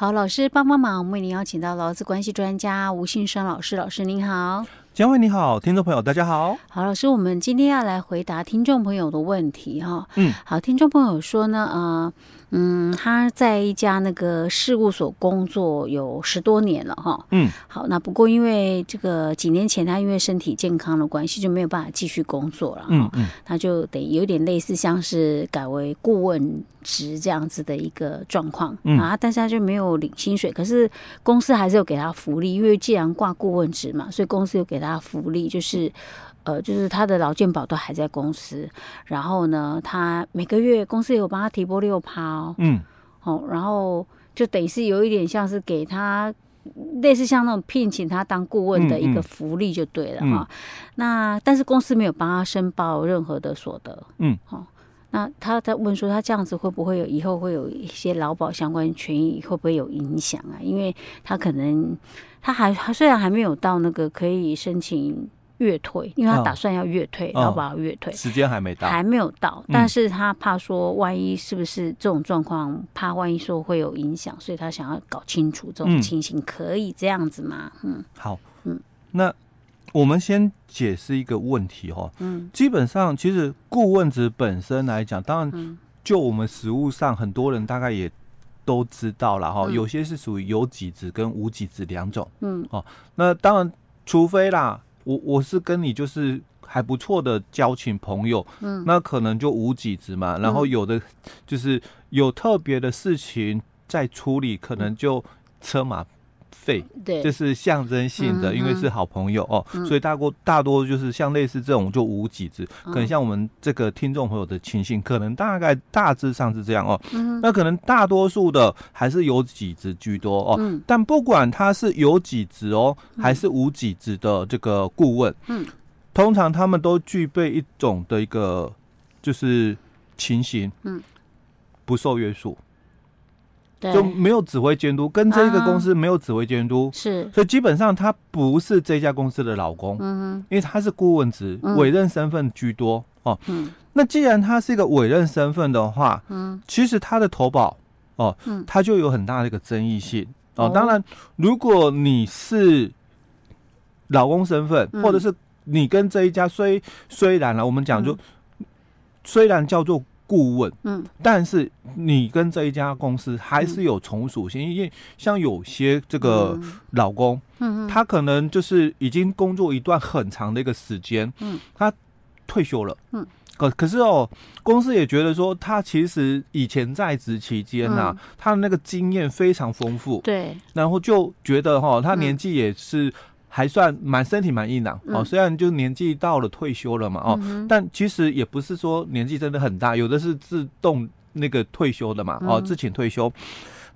好，老师帮帮忙，我们为您邀请到劳资关系专家吴信生老师，老师您好。江伟你好，听众朋友大家好。好，老师，我们今天要来回答听众朋友的问题哈。嗯，好，听众朋友说呢，呃。嗯，他在一家那个事务所工作有十多年了哈。嗯，好，那不过因为这个几年前他因为身体健康的关系就没有办法继续工作了哈。嗯嗯，他就得有点类似像是改为顾问职这样子的一个状况。嗯啊，但是他就没有领薪水，可是公司还是有给他福利，因为既然挂顾问职嘛，所以公司有给他福利，就是。呃，就是他的劳健保都还在公司，然后呢，他每个月公司有帮他提拨六趴哦，嗯，哦，然后就等于是有一点像是给他类似像那种聘请他当顾问的一个福利就对了哈、嗯嗯哦。那但是公司没有帮他申报任何的所得，嗯，好、哦，那他在问说他这样子会不会有以后会有一些劳保相关权益会不会有影响啊？因为他可能他还他虽然还没有到那个可以申请。月退，因为他打算要越退，劳保月退，时间还没到，还没有到，但是他怕说万一是不是这种状况，嗯、怕万一说会有影响，所以他想要搞清楚这种情形，可以这样子吗？嗯，好，嗯，那我们先解释一个问题哈，嗯，基本上其实顾问职本身来讲，当然就我们实务上很多人大概也都知道了哈，嗯、有些是属于有几职跟无几职两种，嗯，哦，那当然除非啦。我我是跟你就是还不错的交情朋友，嗯，那可能就无几只嘛，然后有的就是有特别的事情在处理，可能就车马费，对，这是象征性的，因为是好朋友哦，所以大多大多就是像类似这种就无几只，可能像我们这个听众朋友的情形，可能大概大致上是这样哦，那可能大多数的还是有几只居多哦，但不管他是有几只哦，还是无几只的这个顾问，嗯，通常他们都具备一种的一个就是情形，嗯，不受约束。就没有指挥监督，跟这个公司没有指挥监督，是，所以基本上他不是这家公司的老公，嗯，因为他是顾问职，委任身份居多哦，嗯，那既然他是一个委任身份的话，嗯，其实他的投保哦，嗯，他就有很大的一个争议性哦。当然，如果你是老公身份，或者是你跟这一家虽虽然呢，我们讲就虽然叫做。顾问，嗯，但是你跟这一家公司还是有从属性，因为像有些这个老公，嗯，他可能就是已经工作一段很长的一个时间，嗯，他退休了，嗯，可可是哦，公司也觉得说他其实以前在职期间呐，他的那个经验非常丰富，对，然后就觉得哈，他年纪也是。还算蛮身体蛮硬朗哦，虽然就年纪到了退休了嘛哦，但其实也不是说年纪真的很大，有的是自动那个退休的嘛哦，自请退休，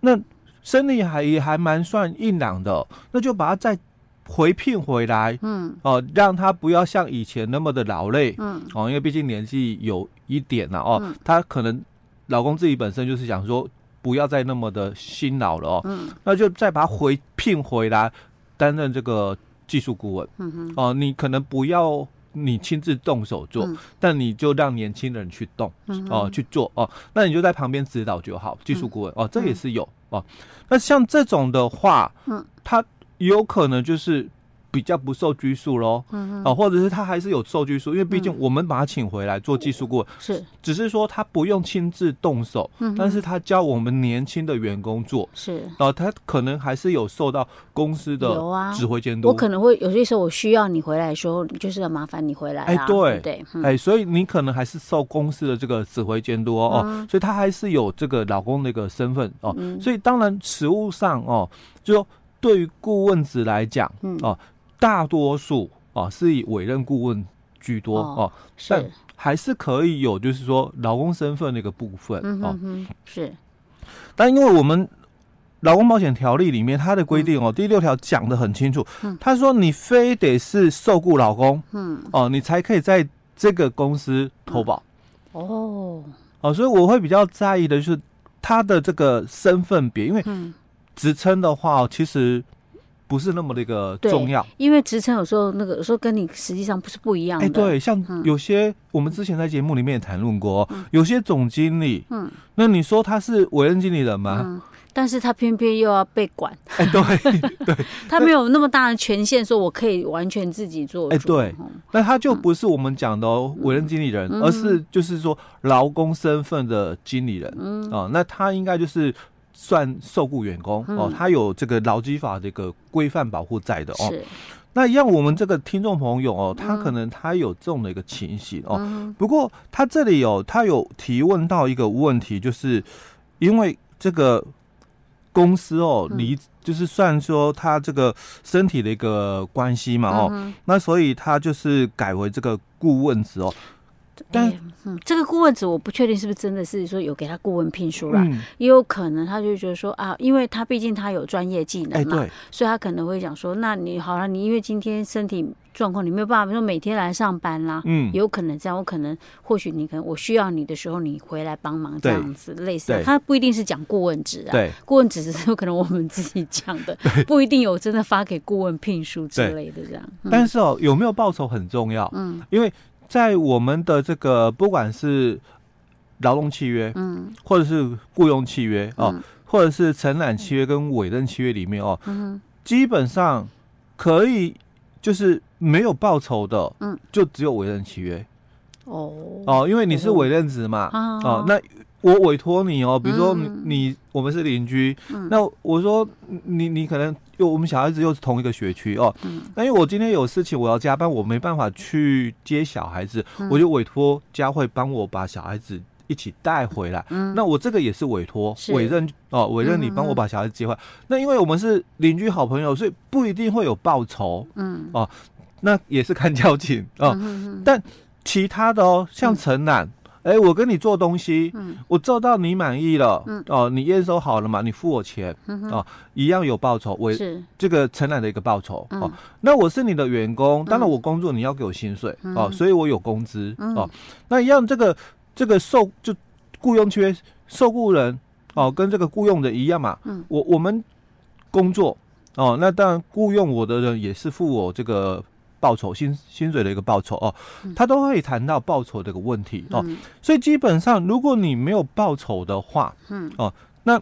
那身体还也还蛮算硬朗的，那就把他再回聘回来，嗯。哦，让他不要像以前那么的劳累，嗯。哦，因为毕竟年纪有一点了哦，他可能老公自己本身就是想说不要再那么的辛劳了哦，嗯，那就再把他回聘回来。担任这个技术顾问，嗯哼，哦，你可能不要你亲自动手做，嗯、但你就让年轻人去动，哦，去做哦，那你就在旁边指导就好。技术顾问，嗯、哦，这也是有哦。那像这种的话，嗯，他有可能就是。比较不受拘束喽，嗯啊，或者是他还是有受拘束，因为毕竟我们把他请回来做技术顾问，是，只是说他不用亲自动手，嗯，但是他教我们年轻的员工做，是，啊他可能还是有受到公司的指挥监督。我可能会有些时候我需要你回来时候，就是要麻烦你回来，哎，对。对，哎，所以你可能还是受公司的这个指挥监督哦，哦，所以他还是有这个老公的一个身份哦，所以当然实务上哦，就说对于顾问职来讲，哦。大多数啊是以委任顾问居多哦，哦，但还是可以有，就是说劳工身份的一个部分哦，嗯、是。但因为我们劳工保险条例里面它的规定哦，嗯、第六条讲的很清楚，他、嗯、说你非得是受雇劳工，嗯，哦，你才可以在这个公司投保。嗯、哦，哦，所以我会比较在意的就是他的这个身份别，因为职称的话，其实。不是那么的一个重要，因为职称有时候那个有时候跟你实际上不是不一样的。哎，对，像有些我们之前在节目里面也谈论过，有些总经理，嗯，那你说他是委任经理人吗？但是他偏偏又要被管，哎，对 对，他没有那么大的权限，说我可以完全自己做主，哎，对，那他就不是我们讲的委任经理人，而是就是说劳工身份的经理人，嗯，啊，那他应该就是算受雇员工哦，他有这个劳基法这个规范保护在的哦。那一样，我们这个听众朋友哦，他可能他有这种的一个情形哦。不过他这里有他有提问到一个问题，就是因为这个公司哦，离就是算说他这个身体的一个关系嘛哦，那所以他就是改为这个顾问职哦。但嗯，这个顾问职我不确定是不是真的是说有给他顾问聘书啦，嗯、也有可能他就觉得说啊，因为他毕竟他有专业技能嘛，所以他可能会讲说，那你好了，你因为今天身体状况你没有办法说每天来上班啦，嗯，有可能这样，我可能或许你可能我需要你的时候你回来帮忙这样子，类似，他不一定是讲顾问职啊，对，顾问职是有可能我们自己讲的，不一定有真的发给顾问聘书之类的这样，嗯、但是哦，有没有报酬很重要，嗯，因为。在我们的这个不管是劳动契约，嗯，或者是雇佣契约哦，或者是承揽契约跟委任契约里面哦，嗯，基本上可以就是没有报酬的，嗯，就只有委任契约，哦。哦，因为你是委任职嘛，哦，那。我委托你哦，比如说你，你我们是邻居，嗯、那我说你你可能又我们小孩子又是同一个学区哦，嗯、那因为我今天有事情我要加班，我没办法去接小孩子，嗯、我就委托佳慧帮我把小孩子一起带回来。嗯、那我这个也是委托委任哦，委任你帮我把小孩子接回来。嗯、那因为我们是邻居好朋友，所以不一定会有报酬。嗯哦，那也是看交情哦。但其他的哦，像承揽。嗯哎、欸，我跟你做东西，嗯，我做到你满意了，嗯，哦，你验收好了嘛？你付我钱，嗯、哦，一样有报酬，我是。这个承揽的一个报酬，嗯、哦，那我是你的员工，当然我工作你要给我薪水，嗯、哦，所以我有工资，嗯、哦，那一样这个这个受就雇佣缺受雇人，哦，跟这个雇佣的一样嘛，嗯，我我们工作，哦，那当然雇佣我的人也是付我这个。报酬薪薪水的一个报酬哦，他都会谈到报酬这个问题哦，嗯、所以基本上如果你没有报酬的话，嗯哦，那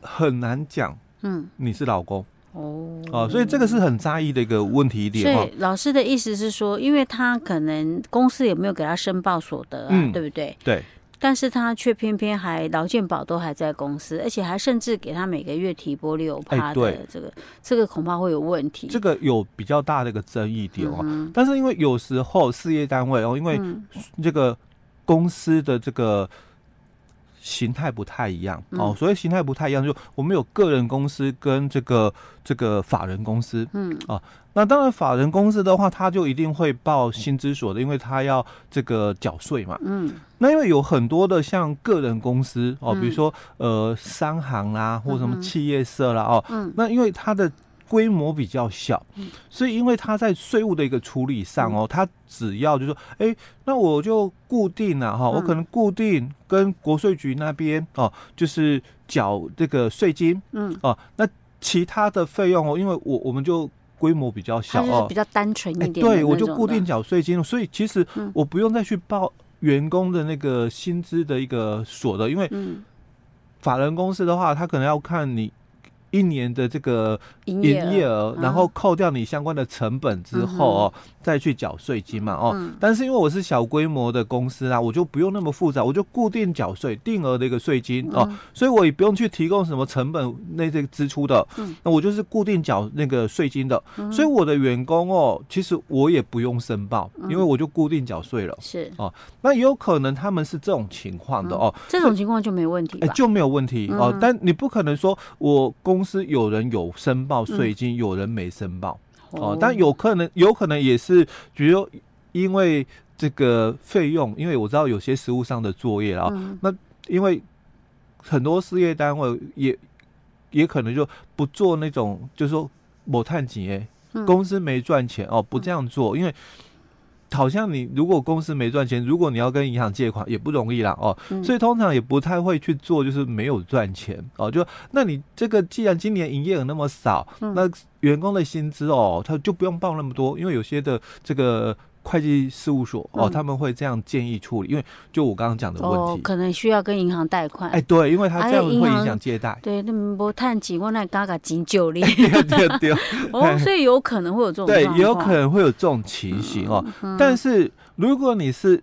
很难讲，嗯，你是老公哦哦，所以这个是很在意的一个问题点。所以老师的意思是说，因为他可能公司有没有给他申报所得啊，嗯、对不对？对。但是他却偏偏还劳健保都还在公司，而且还甚至给他每个月提拨六趴的这个，欸、这个恐怕会有问题。这个有比较大的一个争议点哦。嗯、但是因为有时候事业单位哦，因为这个公司的这个形态不太一样，嗯、哦，所以形态不太一样，就我们有个人公司跟这个这个法人公司，嗯啊。那当然，法人公司的话，他就一定会报薪资所的，因为他要这个缴税嘛。嗯。那因为有很多的像个人公司哦，比如说呃商行啦，或什么企业社啦哦。嗯。那因为它的规模比较小，所以因为他在税务的一个处理上哦，他只要就是说，哎，那我就固定了哈，我可能固定跟国税局那边哦，就是缴这个税金。嗯。哦，那其他的费用哦，因为我我们就。规模比较小哦，比较单纯一点、欸。对，我就固定缴税金，所以其实我不用再去报员工的那个薪资的一个所得，因为法人公司的话，他可能要看你。一年的这个营业额，然后扣掉你相关的成本之后哦，再去缴税金嘛哦。但是因为我是小规模的公司啊，我就不用那么复杂，我就固定缴税，定额的一个税金哦，所以我也不用去提供什么成本那这个支出的，那我就是固定缴那个税金的。所以我的员工哦，其实我也不用申报，因为我就固定缴税了。是。哦，那也有可能他们是这种情况的哦，这种情况就没问题，哎，就没有问题哦。但你不可能说我公公司有人有申报税金，嗯、有人没申报。哦，但有可能，有可能也是，比如因为这个费用，因为我知道有些实务上的作业啊，嗯、那因为很多事业单位也也可能就不做那种，就是说某探级诶，公司没赚钱哦，不这样做，因为。好像你如果公司没赚钱，如果你要跟银行借款也不容易啦哦，嗯、所以通常也不太会去做，就是没有赚钱哦。就那你这个既然今年营业额那么少，嗯、那员工的薪资哦，他就不用报那么多，因为有些的这个。会计事务所哦，他们会这样建议处理，因为就我刚刚讲的问题，可能需要跟银行贷款。哎，对，因为他这样会影响借贷。对，那么不探几万，那嘎嘎金九 对。哦，所以有可能会有这种。对，也有可能会有这种情形哦。但是如果你是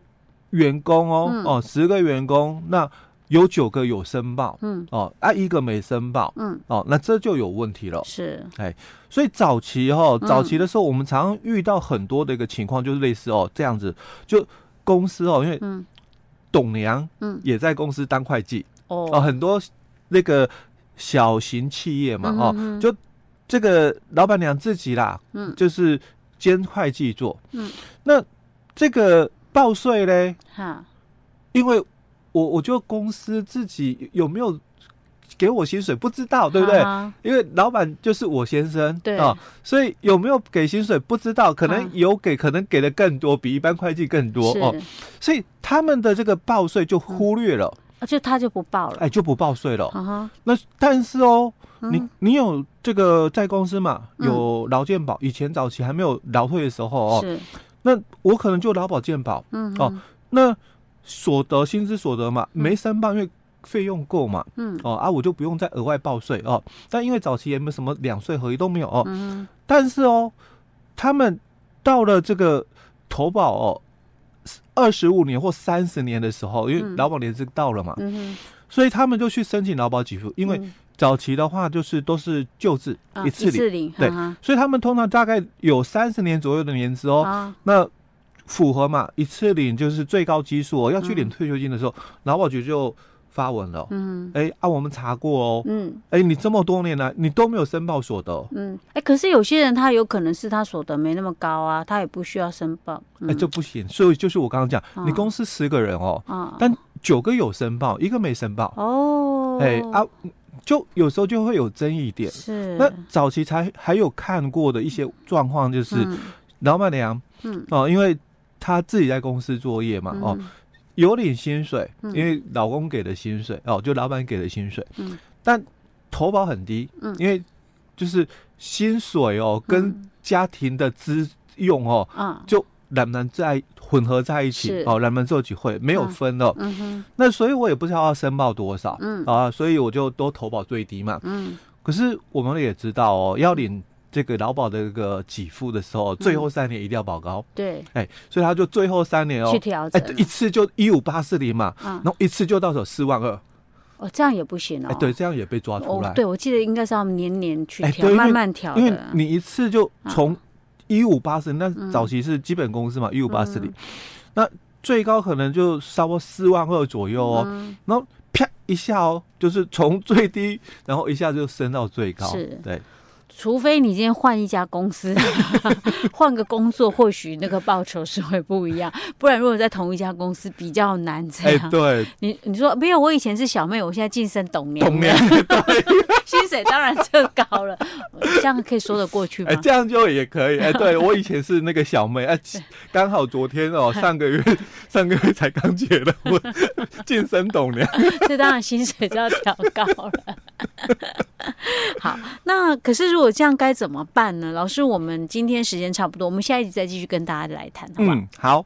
员工哦，哦，十个员工那。有九个有申报，嗯，哦，啊，一个没申报，嗯，哦，那这就有问题了。是，哎，所以早期哈、哦，早期的时候，我们常常遇到很多的一个情况，就是类似哦这样子，就公司哦，因为董娘，嗯，也在公司当会计，哦、嗯，很多那个小型企业嘛，哦，嗯、就这个老板娘自己啦，嗯，就是兼会计做，嗯，那这个报税嘞，哈，因为。我我觉得公司自己有没有给我薪水不知道，对不对？啊、因为老板就是我先生，对啊，所以有没有给薪水不知道，可能有给，可能给的更多，比一般会计更多哦。所以他们的这个报税就忽略了，而且他就不报了，哎，就不报税了。啊、那但是哦，嗯、你你有这个在公司嘛？有劳健保，以前早期还没有劳退的时候哦，是那我可能就劳保健保，嗯哦，那。所得薪资所得嘛，没申报，因为费用够嘛，嗯，哦啊，我就不用再额外报税哦。但因为早期也没有什么两税合一都没有哦，嗯，但是哦，他们到了这个投保哦，二十五年或三十年的时候，因为劳保年资到了嘛，嗯，所以他们就去申请劳保给付。因为早期的话就是都是旧制一次领，对，所以他们通常大概有三十年左右的年资哦，那。符合嘛？一次领就是最高基数哦。要去领退休金的时候，劳、嗯、保局就发文了。嗯，哎、欸，啊，我们查过哦。嗯，哎、欸，你这么多年来，你都没有申报所得。嗯，哎、欸，可是有些人他有可能是他所得没那么高啊，他也不需要申报。哎、嗯，这、欸、不行。所以就是我刚刚讲，你公司十个人哦，哦但九个有申报，一个没申报。哦，哎、欸、啊，就有时候就会有争议点。是。那早期才还有看过的一些状况，就是老板娘，嗯，哦，因为。他自己在公司作业嘛，哦，有领薪水，因为老公给的薪水，哦，就老板给的薪水，嗯，但投保很低，嗯，因为就是薪水哦跟家庭的资用哦，嗯，就两难在混合在一起，哦，两难做几会没有分的，嗯哼，那所以我也不知道要申报多少，嗯。啊，所以我就都投保最低嘛，嗯，可是我们也知道哦，要领。这个劳保的这个给付的时候，最后三年一定要保高。对，哎，所以他就最后三年哦，去调整，哎，一次就一五八四零嘛，然后一次就到手四万二。哦，这样也不行哦。哎，对，这样也被抓出来。对，我记得应该是要年年去调，慢慢调。因为你一次就从一五八四零，那早期是基本工资嘛，一五八四零，那最高可能就差不多四万二左右哦。然后啪一下哦，就是从最低，然后一下就升到最高。是，对。除非你今天换一家公司，换个工作，或许那个报酬是会不一样。不然，如果在同一家公司，比较难这样。欸、对，你你说没有，我以前是小妹，我现在晋升董娘，董娘，对，薪水当然就高了。这样可以说得过去吗？哎、欸，这样就也可以。哎、欸，对我以前是那个小妹，哎、欸，刚好昨天哦，上个月上个月才刚结了婚，晋升董娘，这当然薪水就要调高了。好，那可是如我这样该怎么办呢？老师，我们今天时间差不多，我们下一集再继续跟大家来谈，好吧？嗯，好。